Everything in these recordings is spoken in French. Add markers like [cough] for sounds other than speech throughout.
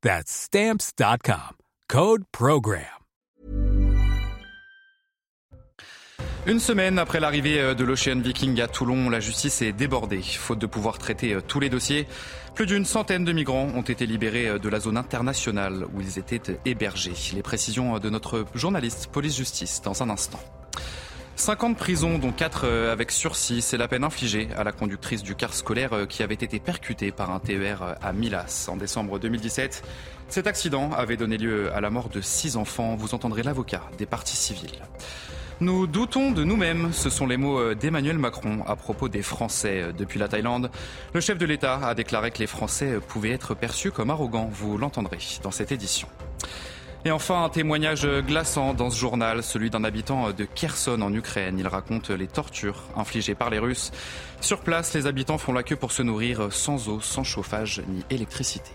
That's Stamps.com. Code Program. Une semaine après l'arrivée de l'Ocean Viking à Toulon, la justice est débordée. Faute de pouvoir traiter tous les dossiers, plus d'une centaine de migrants ont été libérés de la zone internationale où ils étaient hébergés. Les précisions de notre journaliste police-justice dans un instant. 50 prisons, dont 4 avec sursis, c'est la peine infligée à la conductrice du car scolaire qui avait été percutée par un TER à Milas en décembre 2017. Cet accident avait donné lieu à la mort de 6 enfants. Vous entendrez l'avocat des parties civiles. Nous doutons de nous-mêmes, ce sont les mots d'Emmanuel Macron à propos des Français depuis la Thaïlande. Le chef de l'État a déclaré que les Français pouvaient être perçus comme arrogants. Vous l'entendrez dans cette édition. Et enfin, un témoignage glaçant dans ce journal, celui d'un habitant de Kherson en Ukraine. Il raconte les tortures infligées par les Russes. Sur place, les habitants font la queue pour se nourrir sans eau, sans chauffage ni électricité.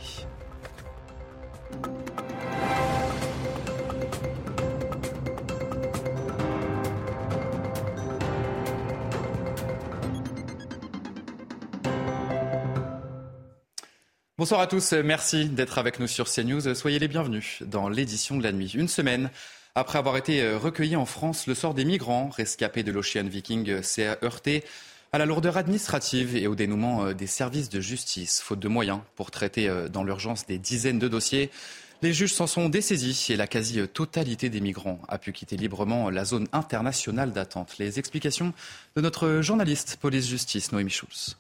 Bonsoir à tous, merci d'être avec nous sur CNews. Soyez les bienvenus dans l'édition de la nuit. Une semaine après avoir été recueilli en France, le sort des migrants rescapés de l'Ocean Viking s'est heurté à la lourdeur administrative et au dénouement des services de justice, faute de moyens pour traiter dans l'urgence des dizaines de dossiers. Les juges s'en sont dessaisis et la quasi-totalité des migrants a pu quitter librement la zone internationale d'attente. Les explications de notre journaliste police-justice, Noémie Schulz.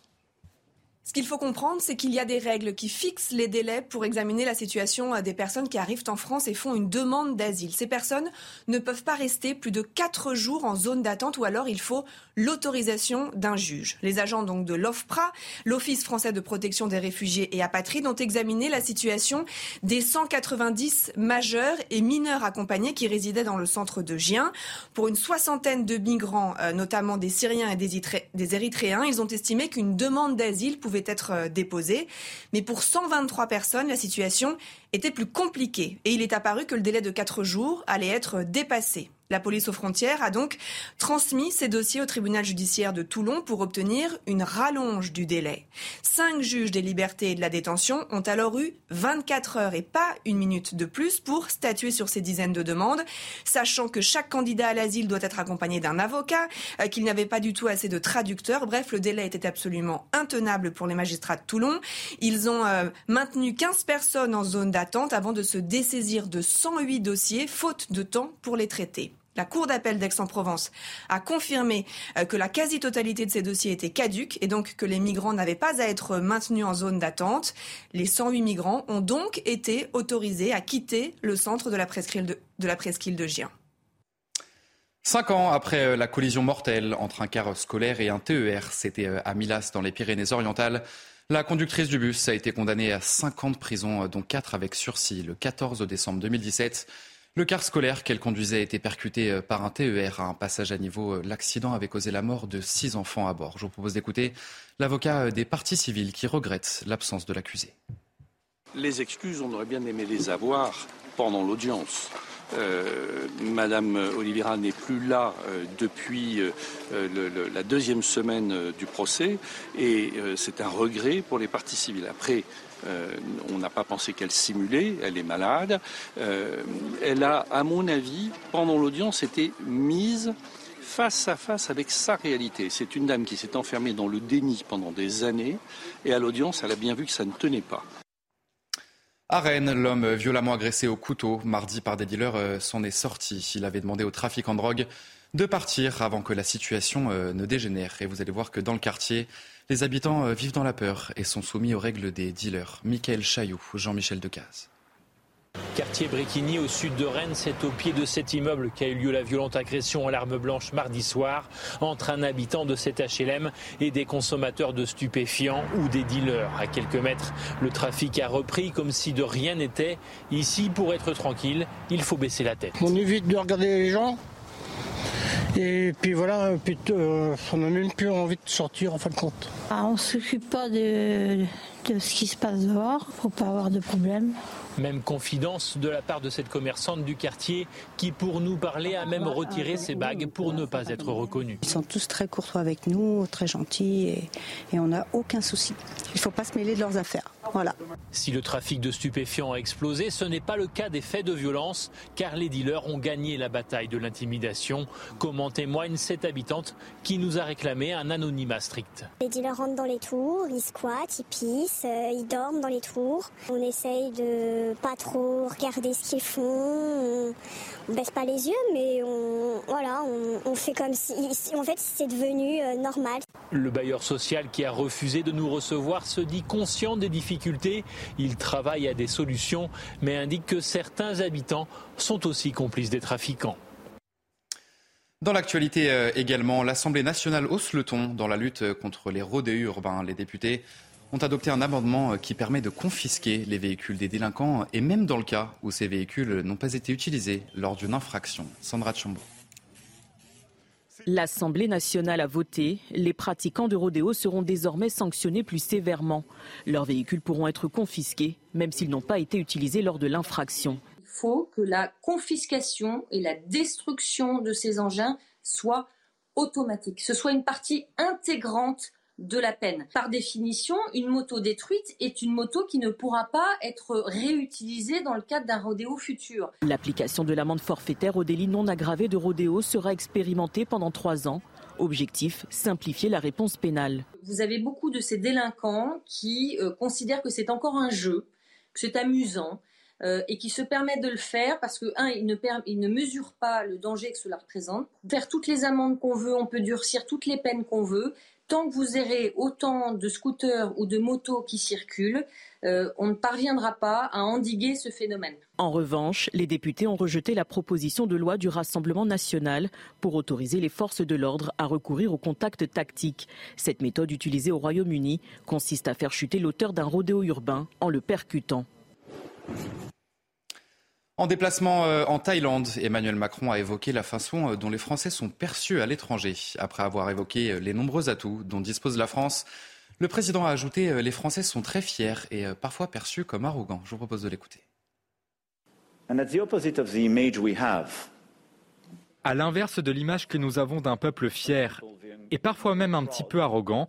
Ce qu'il faut comprendre, c'est qu'il y a des règles qui fixent les délais pour examiner la situation des personnes qui arrivent en France et font une demande d'asile. Ces personnes ne peuvent pas rester plus de quatre jours en zone d'attente ou alors il faut l'autorisation d'un juge. Les agents donc de l'OFPRA, l'Office français de protection des réfugiés et apatrides, ont examiné la situation des 190 majeurs et mineurs accompagnés qui résidaient dans le centre de Gien. Pour une soixantaine de migrants, notamment des Syriens et des Érythréens, ils ont estimé qu'une demande d'asile pouvait être déposée. Mais pour 123 personnes, la situation était plus compliquée et il est apparu que le délai de 4 jours allait être dépassé. La police aux frontières a donc transmis ces dossiers au tribunal judiciaire de Toulon pour obtenir une rallonge du délai. Cinq juges des libertés et de la détention ont alors eu 24 heures et pas une minute de plus pour statuer sur ces dizaines de demandes, sachant que chaque candidat à l'asile doit être accompagné d'un avocat, qu'il n'y avait pas du tout assez de traducteurs. Bref, le délai était absolument intenable pour les magistrats de Toulon. Ils ont euh, maintenu 15 personnes en zone d'attente avant de se dessaisir de 108 dossiers, faute de temps pour les traiter. La Cour d'appel d'Aix-en-Provence a confirmé que la quasi-totalité de ces dossiers étaient caduques et donc que les migrants n'avaient pas à être maintenus en zone d'attente. Les 108 migrants ont donc été autorisés à quitter le centre de la presqu'île de, Gien. Cinq ans après la collision mortelle entre un car scolaire et un TER, c'était à Milas dans les Pyrénées-Orientales. La conductrice du bus a été condamnée à 5 ans de prison, dont 4 avec sursis, le 14 décembre 2017. Le car scolaire qu'elle conduisait a été percuté par un TER à un passage à niveau. L'accident avait causé la mort de six enfants à bord. Je vous propose d'écouter l'avocat des parties civiles qui regrette l'absence de l'accusé. Les excuses, on aurait bien aimé les avoir pendant l'audience. Euh, Madame Oliveira n'est plus là euh, depuis euh, la deuxième semaine du procès et c'est un regret pour les parties civiles. Après, euh, on n'a pas pensé qu'elle simulait, elle est malade. Euh, elle a, à mon avis, pendant l'audience, été mise face à face avec sa réalité. C'est une dame qui s'est enfermée dans le déni pendant des années et à l'audience, elle a bien vu que ça ne tenait pas. À l'homme violemment agressé au couteau mardi par des dealers euh, s'en est sorti. Il avait demandé au trafic en drogue de partir avant que la situation euh, ne dégénère. Et vous allez voir que dans le quartier, les habitants euh, vivent dans la peur et sont soumis aux règles des dealers. Michael Chailloux, Jean-Michel Decaze. Quartier Bréquigny au sud de Rennes, c'est au pied de cet immeuble qu'a eu lieu la violente agression à l'arme blanche mardi soir entre un habitant de cet HLM et des consommateurs de stupéfiants ou des dealers. À quelques mètres, le trafic a repris comme si de rien n'était. Ici, pour être tranquille, il faut baisser la tête. On évite de regarder les gens. Et puis voilà, euh, on n'a même plus envie de sortir en fin de compte. Ah, on ne s'occupe pas de, de ce qui se passe dehors, faut pas avoir de problème. Même confidence de la part de cette commerçante du quartier qui, pour nous parler, a même retiré ses bagues pour ne pas être reconnue. Ils sont tous très courtois avec nous, très gentils et, et on n'a aucun souci. Il ne faut pas se mêler de leurs affaires. Voilà. Si le trafic de stupéfiants a explosé, ce n'est pas le cas des faits de violence, car les dealers ont gagné la bataille de l'intimidation, comme en témoigne cette habitante qui nous a réclamé un anonymat strict. Les dealers rentrent dans les tours, ils squattent, ils pissent, euh, ils dorment dans les tours. On essaye de pas trop regarder ce qu'ils font. On, baisse pas les yeux, mais on, voilà, on, fait comme si, en fait, c'est devenu euh, normal. Le bailleur social qui a refusé de nous recevoir se dit conscient des difficultés. Il travaille à des solutions, mais indique que certains habitants sont aussi complices des trafiquants. Dans l'actualité euh, également, l'Assemblée nationale hausse le ton dans la lutte contre les rodéos urbains. Les députés ont adopté un amendement euh, qui permet de confisquer les véhicules des délinquants et même dans le cas où ces véhicules n'ont pas été utilisés lors d'une infraction. Sandra Chambo. L'Assemblée nationale a voté. Les pratiquants de rodéo seront désormais sanctionnés plus sévèrement. Leurs véhicules pourront être confisqués, même s'ils n'ont pas été utilisés lors de l'infraction. Il faut que la confiscation et la destruction de ces engins soient automatiques, ce soit une partie intégrante de la peine. Par définition, une moto détruite est une moto qui ne pourra pas être réutilisée dans le cadre d'un rodéo futur. L'application de l'amende forfaitaire au délit non aggravé de rodéo sera expérimentée pendant trois ans. Objectif, simplifier la réponse pénale. Vous avez beaucoup de ces délinquants qui euh, considèrent que c'est encore un jeu, que c'est amusant, euh, et qui se permettent de le faire parce que, un, ils ne, ils ne mesurent pas le danger que cela représente. Faire toutes les amendes qu'on veut, on peut durcir toutes les peines qu'on veut, tant que vous aurez autant de scooters ou de motos qui circulent, euh, on ne parviendra pas à endiguer ce phénomène. En revanche, les députés ont rejeté la proposition de loi du Rassemblement national pour autoriser les forces de l'ordre à recourir au contact tactique. Cette méthode utilisée au Royaume-Uni consiste à faire chuter l'auteur d'un rodéo urbain en le percutant. En déplacement euh, en Thaïlande, Emmanuel Macron a évoqué la façon euh, dont les Français sont perçus à l'étranger. Après avoir évoqué euh, les nombreux atouts dont dispose la France, le président a ajouté Les Français sont très fiers et parfois perçus comme arrogants. Je vous propose de l'écouter. À l'inverse de l'image que nous avons d'un peuple fier et parfois même un petit peu arrogant,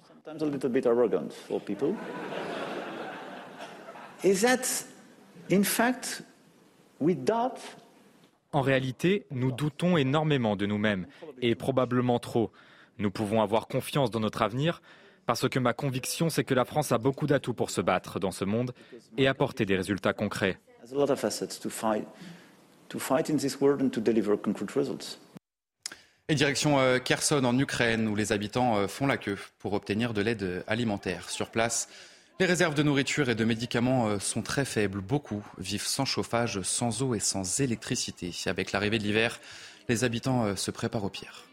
in fact en réalité, nous doutons énormément de nous-mêmes, et probablement trop. Nous pouvons avoir confiance dans notre avenir, parce que ma conviction, c'est que la France a beaucoup d'atouts pour se battre dans ce monde et apporter des résultats concrets. Et direction euh, Kherson en Ukraine, où les habitants euh, font la queue pour obtenir de l'aide alimentaire. Sur place, les réserves de nourriture et de médicaments euh, sont très faibles. Beaucoup vivent sans chauffage, sans eau et sans électricité. Avec l'arrivée de l'hiver, les habitants euh, se préparent au pire.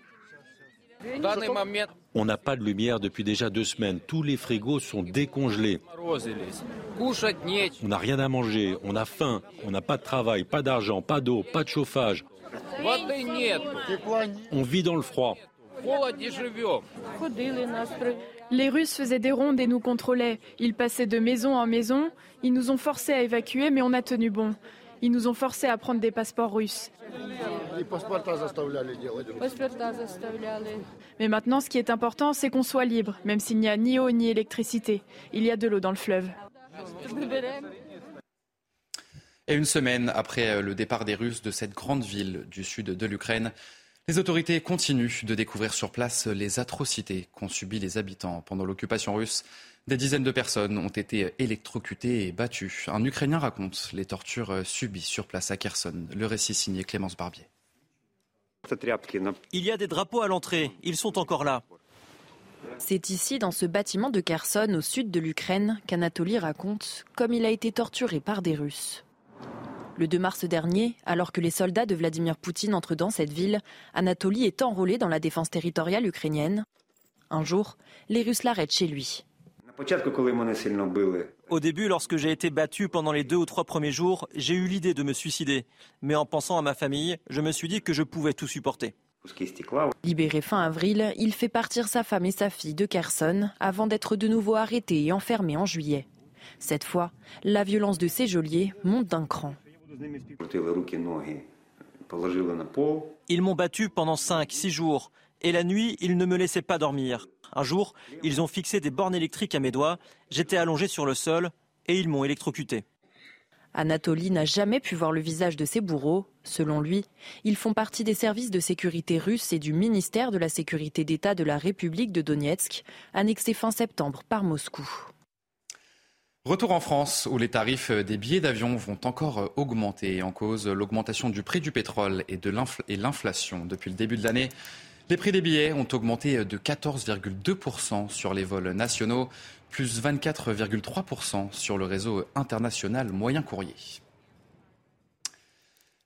On n'a pas de lumière depuis déjà deux semaines. Tous les frigos sont décongelés. On n'a rien à manger, on a faim, on n'a pas de travail, pas d'argent, pas d'eau, pas de chauffage. On vit dans le froid. Les Russes faisaient des rondes et nous contrôlaient. Ils passaient de maison en maison. Ils nous ont forcés à évacuer, mais on a tenu bon. Ils nous ont forcés à prendre des passeports russes. Mais maintenant, ce qui est important, c'est qu'on soit libre, même s'il n'y a ni eau ni électricité. Il y a de l'eau dans le fleuve. Et une semaine après le départ des Russes de cette grande ville du sud de l'Ukraine, Les autorités continuent de découvrir sur place les atrocités qu'ont subies les habitants pendant l'occupation russe. Des dizaines de personnes ont été électrocutées et battues. Un Ukrainien raconte les tortures subies sur place à Kherson. Le récit signé Clémence Barbier. Il y a des drapeaux à l'entrée. Ils sont encore là. C'est ici, dans ce bâtiment de Kherson, au sud de l'Ukraine, qu'Anatoly raconte comme il a été torturé par des Russes. Le 2 mars dernier, alors que les soldats de Vladimir Poutine entrent dans cette ville, Anatoly est enrôlé dans la défense territoriale ukrainienne. Un jour, les Russes l'arrêtent chez lui. Au début, lorsque j'ai été battu pendant les deux ou trois premiers jours, j'ai eu l'idée de me suicider. Mais en pensant à ma famille, je me suis dit que je pouvais tout supporter. Libéré fin avril, il fait partir sa femme et sa fille de Kherson avant d'être de nouveau arrêté et enfermé en juillet. Cette fois, la violence de ses geôliers monte d'un cran. Ils m'ont battu pendant 5-6 jours et la nuit, ils ne me laissaient pas dormir. Un jour, ils ont fixé des bornes électriques à mes doigts, j'étais allongé sur le sol et ils m'ont électrocuté. Anatoly n'a jamais pu voir le visage de ses bourreaux. Selon lui, ils font partie des services de sécurité russes et du ministère de la sécurité d'État de la République de Donetsk, annexé fin septembre par Moscou. Retour en France, où les tarifs des billets d'avion vont encore augmenter, en cause l'augmentation du prix du pétrole et l'inflation. Depuis le début de l'année, les prix des billets ont augmenté de 14,2% sur les vols nationaux, plus 24,3% sur le réseau international moyen courrier.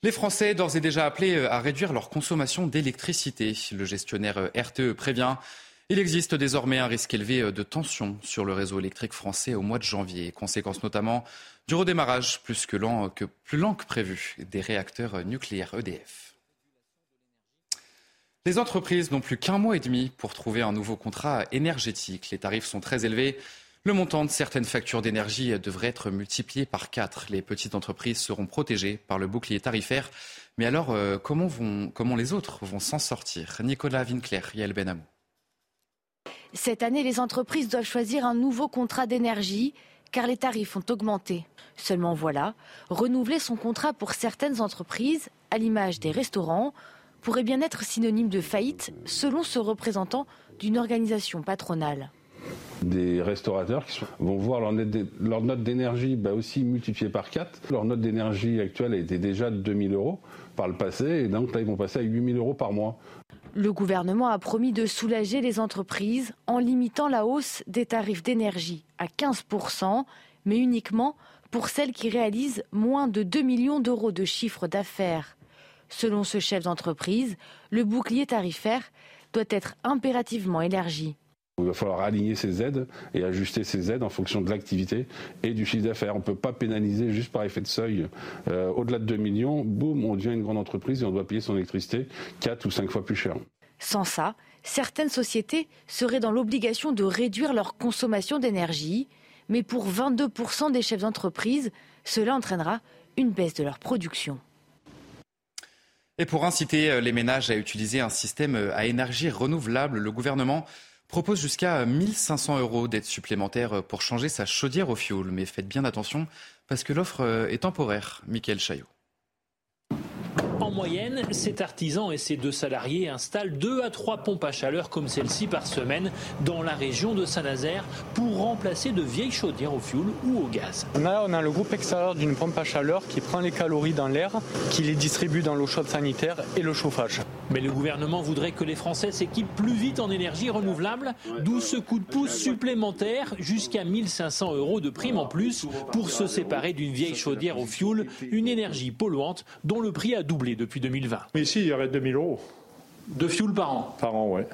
Les Français, d'ores et déjà appelés à réduire leur consommation d'électricité. Le gestionnaire RTE prévient il existe désormais un risque élevé de tension sur le réseau électrique français au mois de janvier, conséquence notamment du redémarrage plus, que lent, lent que prévu des réacteurs nucléaires EDF. Les entreprises n'ont plus qu'un mois et demi pour trouver un nouveau contrat énergétique. Les tarifs sont très élevés. Le montant de certaines factures d'énergie devrait être multiplié par quatre. Les petites entreprises seront protégées par le bouclier tarifaire. Mais alors, euh, comment, vont, comment les autres vont s'en sortir? Nicolas Winkler, Yael Benamou. Cette année, les entreprises doivent choisir un nouveau contrat d'énergie car les tarifs ont augmenté. Seulement voilà, renouveler son contrat pour certaines entreprises, à l'image des restaurants, pourrait bien être synonyme de faillite selon ce représentant d'une organisation patronale. Des restaurateurs qui vont voir leur, note d'énergie bah aussi multipliée par 4. Leur note d'énergie actuelle était déjà de 2000 euros par le passé et donc là ils vont passer à 8000 euros par mois. Le gouvernement a promis de soulager les entreprises en limitant la hausse des tarifs d'énergie à 15%, mais uniquement pour celles qui réalisent moins de 2 millions d'euros de chiffre d'affaires. Selon ce chef d'entreprise, le bouclier tarifaire doit être impérativement élargi. Il va falloir aligner ces aides et ajuster ces aides en fonction de l'activité et du chiffre d'affaires. On ne peut pas pénaliser juste par effet de seuil. Euh, au-delà de 2 millions, boum, on devient une grande entreprise et on doit payer son électricité 4 ou 5 fois plus cher. Sans ça, certaines sociétés seraient dans l'obligation de réduire leur consommation d'énergie. Mais pour 22% des chefs d'entreprise, cela entraînera une baisse de leur production. Et pour inciter les ménages à utiliser un système à énergie renouvelable, le gouvernement propose jusqu'à 1500 euros d'aide supplémentaire pour changer sa chaudière au fioul. Mais faites bien attention parce que l'offre est temporaire. Michael Chaillot. En moyenne, cet artisan et ses deux salariés installent deux à trois pompes à chaleur comme celle-ci par semaine dans la région de Saint-Nazaire pour remplacer de vieilles chaudières au fioul ou au gaz. On a, on a le groupe extérieur d'une pompe à chaleur qui prend les calories dans l'air, qui les distribue dans l'eau chaude sanitaire et le chauffage. Mais le gouvernement voudrait que les Français s'équipent plus vite en énergie renouvelable, d'où ce coup de pouce supplémentaire jusqu'à 1500 euros de prime en plus pour se séparer d'une vieille chaudière au fioul, une énergie polluante dont le prix a doublé depuis 2020. Mais ici, il y aurait 2000 euros. De fioul par an Par an, ouais.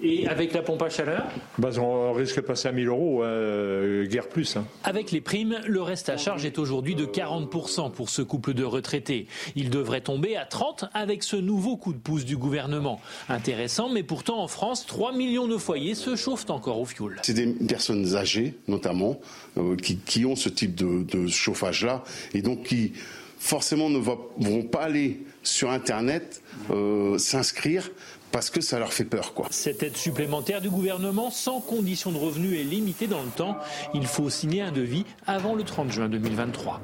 Et avec la pompe à chaleur bah, On risque de passer à 1000 euros, euh, guère plus. Hein. Avec les primes, le reste à charge est aujourd'hui de 40% pour ce couple de retraités. Il devrait tomber à 30% avec ce nouveau coup de pouce du gouvernement. Intéressant, mais pourtant en France, 3 millions de foyers se chauffent encore au fioul. C'est des personnes âgées, notamment, euh, qui, qui, ont ce type de, de chauffage-là, et donc qui forcément ne vont pas aller sur Internet euh, s'inscrire parce que ça leur fait peur. Quoi. Cette aide supplémentaire du gouvernement sans condition de revenu est limitée dans le temps. Il faut signer un devis avant le 30 juin 2023.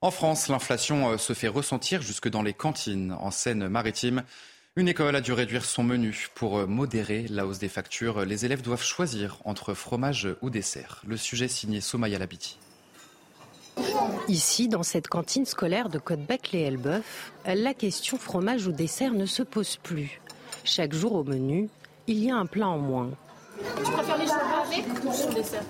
En France, l'inflation se fait ressentir jusque dans les cantines en Seine-Maritime. Une école a dû réduire son menu pour modérer la hausse des factures. Les élèves doivent choisir entre fromage ou dessert. Le sujet signé Somaya Labiti. Ici, dans cette cantine scolaire de Côte-Bec-les-Elbeuf, la question fromage ou dessert ne se pose plus. Chaque jour au menu, il y a un plat en moins. Tu préfères les choux avec ou sans dessert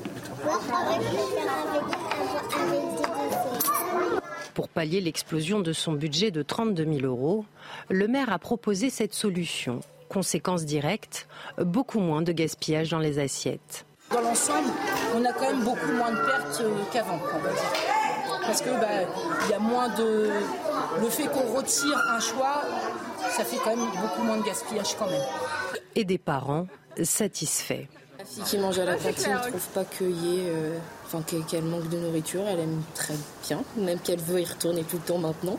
Pour pallier l'explosion de son budget de 32 000 euros, le maire a proposé cette solution. Conséquence directe, beaucoup moins de gaspillage dans les assiettes. Dans l'ensemble, on a quand même beaucoup moins de pertes qu'avant, va dire. Parce que bah, il y a moins de. Le fait qu'on retire un choix, ça fait quand même beaucoup moins de gaspillage quand même. Et des parents satisfaits. La fille qui mange à la cantine ne trouve pas qu'il y ait, euh, enfin, qu'elle manque de nourriture. Elle aime très bien, même qu'elle veut y retourner tout le temps maintenant.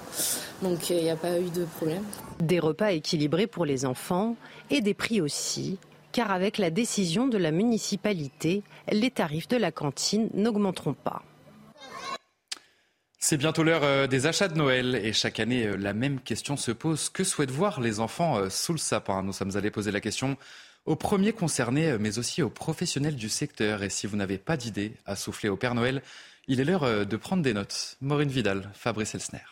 Donc il n'y a pas eu de problème. Des repas équilibrés pour les enfants et des prix aussi car avec la décision de la municipalité, les tarifs de la cantine n'augmenteront pas. C'est bientôt l'heure euh, des achats de Noël et chaque année, euh, la même question se pose. Que souhaitent voir les enfants euh, sous le sapin? Nous sommes allés poser la question aux premiers concernés, mais aussi aux professionnels du secteur. Et si vous n'avez pas d'idée à souffler au Père Noël, il est l'heure de prendre des notes. Maureen Vidal, Fabrice Elsner.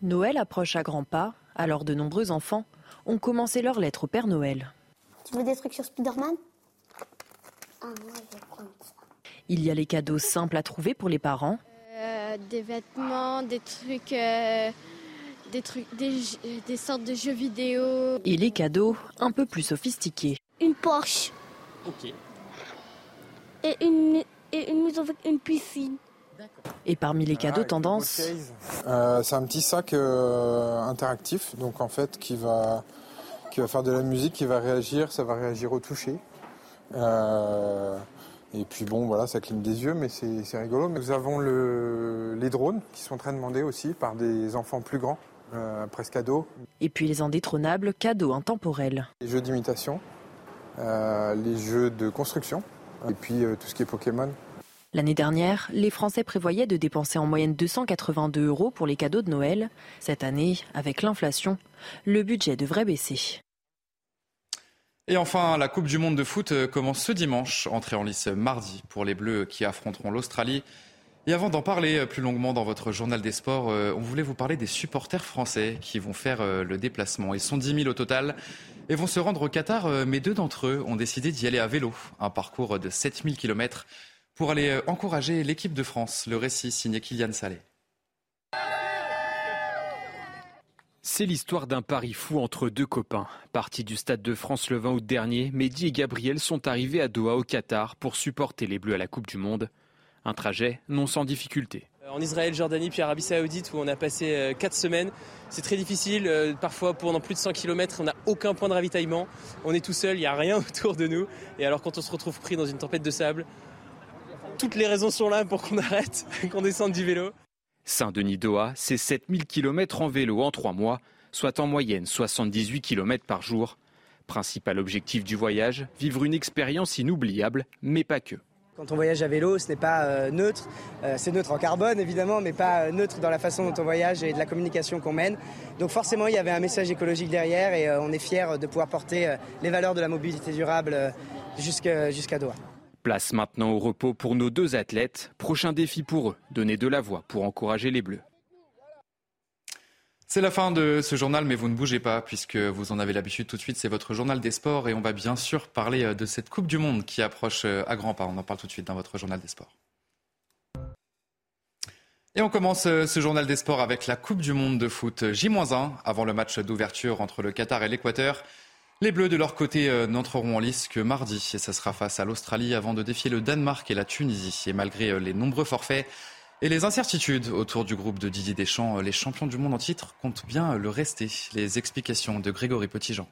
Noël approche à grands pas, alors de nombreux enfants ont commencé leur lettre au Père Noël. Tu veux des trucs sur Spider-Man? Ah, moi, je vais prendre ça. Il y a les cadeaux simples à trouver pour les parents. Euh, des vêtements, des trucs, euh, des trucs, des, des, sortes de jeux vidéo. Et les cadeaux un peu plus sophistiqués. Une Porsche. Ok. Et une, et une maison avec une piscine. Et parmi les cadeaux tendance, euh, c'est un petit sac interactif, donc en fait qui va qui va faire de la musique, qui va réagir, ça va réagir au toucher. Euh, et puis bon, voilà, ça cligne des yeux, mais c'est rigolo. Nous avons le, les drones qui sont très demandés aussi par des enfants plus grands, euh, presque ados. Et puis les indétrônables cadeaux intemporels. Les jeux d'imitation, euh, les jeux de construction, et puis tout ce qui est Pokémon. L'année dernière, les Français prévoyaient de dépenser en moyenne 282 euros pour les cadeaux de Noël. Cette année, avec l'inflation, le budget devrait baisser. Et enfin, la Coupe du Monde de foot euh, commence ce dimanche, entrée en lice mardi pour les Bleus qui affronteront l'Australie. Et avant d'en parler euh, plus longuement dans votre journal des sports, euh, on voulait vous parler des supporters français qui vont faire le déplacement. Ils sont 10 000 au total et vont se rendre au Qatar, mais deux d'entre eux ont décidé d'y aller à vélo, un parcours de 7 000 km pour aller encourager l'équipe de France. Le récit signé Kylian Salé. C'est l'histoire d'un pari fou entre deux copains. Partis du Stade de France le 20 août dernier, Mehdi et Gabriel sont arrivés à Doha au Qatar pour supporter les Bleus à la Coupe du Monde. Un trajet non sans difficulté. Euh, en Israël, Jordanie, puis Arabie Saoudite, où on a passé 4 euh, semaines. C'est très difficile. Euh, parfois, pendant plus de 100 km, on n'a aucun point de ravitaillement. On est tout seul, il n'y a rien [laughs] autour de nous. Et alors, quand on se retrouve pris dans une tempête de sable, toutes les raisons sont là pour qu'on [laughs] arrête, qu'on descende du vélo. Saint-Denis-Doha, c'est 7000 km en vélo en 3 mois, soit en moyenne 78 km par jour. Principal objectif du voyage, vivre une expérience inoubliable, mais pas que. Quand on voyage à vélo, ce n'est pas euh, neutre. Euh, c'est neutre en carbone, évidemment, mais pas euh, neutre dans la façon dont on voyage et de la communication qu'on mène. Donc forcément, il y avait un message écologique derrière et on est fiers de pouvoir porter les valeurs de la mobilité durable jusqu'à Doha. Place maintenant au repos pour nos deux athlètes. Prochain défi pour eux, donner de la voix pour encourager les Bleus. C'est la fin de ce journal, mais vous ne bougez pas puisque vous en avez l'habitude tout de suite. C'est votre journal des sports et on va bien sûr parler euh, de cette Coupe du Monde qui approche euh, à grands pas. On en parle tout de suite dans votre journal des sports. Et on commence euh, ce journal des sports avec la Coupe du Monde de foot J-1 avant le match d'ouverture entre le Qatar et l'Équateur. Les Bleus, de leur côté, euh, n'entreront en lice que mardi et ça sera face à l'Australie avant de défier le Danemark et la Tunisie. Et malgré euh, les nombreux forfaits et les incertitudes autour du groupe de Didier Deschamps, euh, les champions du monde en titre comptent bien le rester. Les explications de Grégory Petitjean.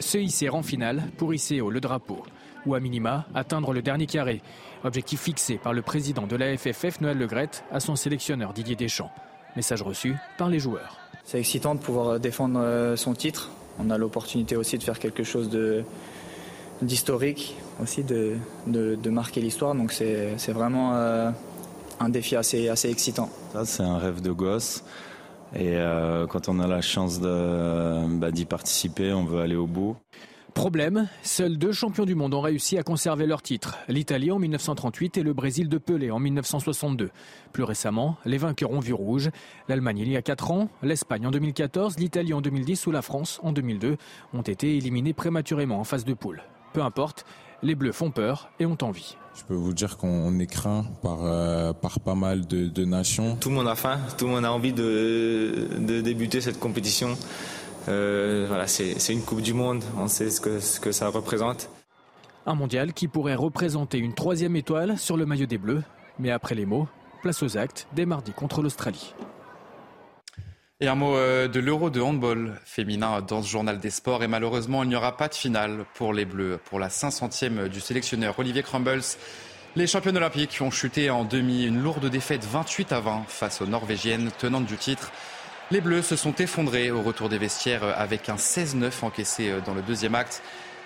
Se hisser en finale pour hisser le drapeau ou à minima atteindre le dernier carré. Objectif fixé par le président de la FFF Noël Legrette à son sélectionneur Didier Deschamps. Message reçu par les joueurs. C'est excitant de pouvoir euh, défendre euh, son titre. On a l'opportunité aussi de faire quelque chose d'historique, aussi de, marquer l'histoire. Donc c'est vraiment, euh, un défi assez, assez excitant. Ça, c'est un rêve de gosse. Et quand on a la chance bah, d'y participer, on veut aller au bout. Problème, seuls deux champions du monde ont réussi à conserver leur titre, l'Italie en 1938 et le Brésil de Pelé en 1962. Plus récemment, les vainqueurs ont vu rouge. L'Allemagne il y a 4 ans, l'Espagne en 2014, l'Italie en 2010 ou la France en 2002 ont été éliminés prématurément en phase de poule. Peu importe, les Bleus font peur et ont envie. Je peux vous dire qu'on est craint par, euh, par pas mal de, nations. Tout le monde a faim, tout le monde a envie de, de débuter cette compétition. Euh, voilà, c'est une Coupe du Monde, on sait ce que, ce que ça représente. Un mondial qui pourrait représenter une troisième étoile sur le maillot des Bleus. Mais après les mots, place aux actes dès mardi contre l'Australie. Et un mot euh, de l'Euro de handball féminin dans ce journal des sports. Et malheureusement, il n'y aura pas de finale pour les Bleus. Pour la 500e du sélectionneur Olivier Crumbles, les championnes olympiques ont chuté en demi. Une lourde défaite 28 à 20 face aux Norvégiennes tenantes du titre. Les Bleus se sont effondrés au retour des vestiaires avec un 16-9 encaissé dans le deuxième acte.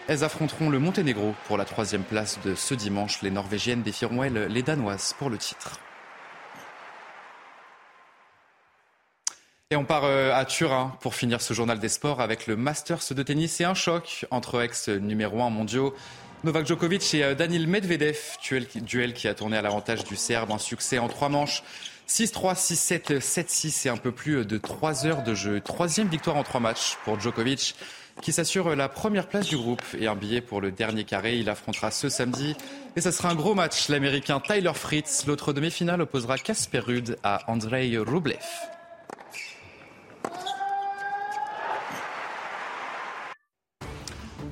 Elles affronteront le Monténégro pour la troisième place de ce dimanche. Les Norvégiennes défieront elles les Danoises pour le titre. Et on part euh, à Turin pour finir ce journal des sports avec le Masters de tennis et un choc entre ex numéro 1 mondiaux Novak Djokovic et euh, Daniil Medvedev, duel qui a tourné à l'avantage du Serbe, un succès en trois manches. 6-3, 6-7, 7-6 et un peu plus de 3 heures de jeu. Troisième victoire en trois matchs pour Djokovic qui s'assure la première place du groupe et un billet pour le dernier carré. Il affrontera ce samedi et ce sera un gros match. L'américain Tyler Fritz, l'autre demi-finale, opposera Casper Ruud à Andrei Rublev.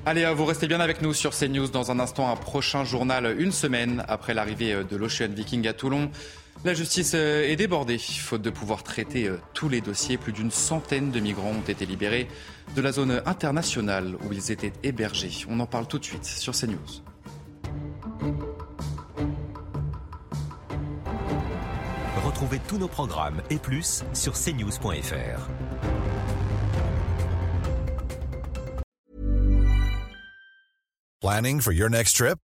Allez, vous restez bien avec nous sur CNews. Dans un instant, un prochain journal, une semaine après l'arrivée de l'Ocean Viking à Toulon. La justice euh, est débordée. Faute de pouvoir traiter euh, tous les dossiers, plus d'une centaine de migrants ont été libérés de la zone internationale où ils étaient hébergés. On en parle tout de suite sur CNews. Retrouvez tous nos programmes et plus sur cnews.fr. Planning for your next trip?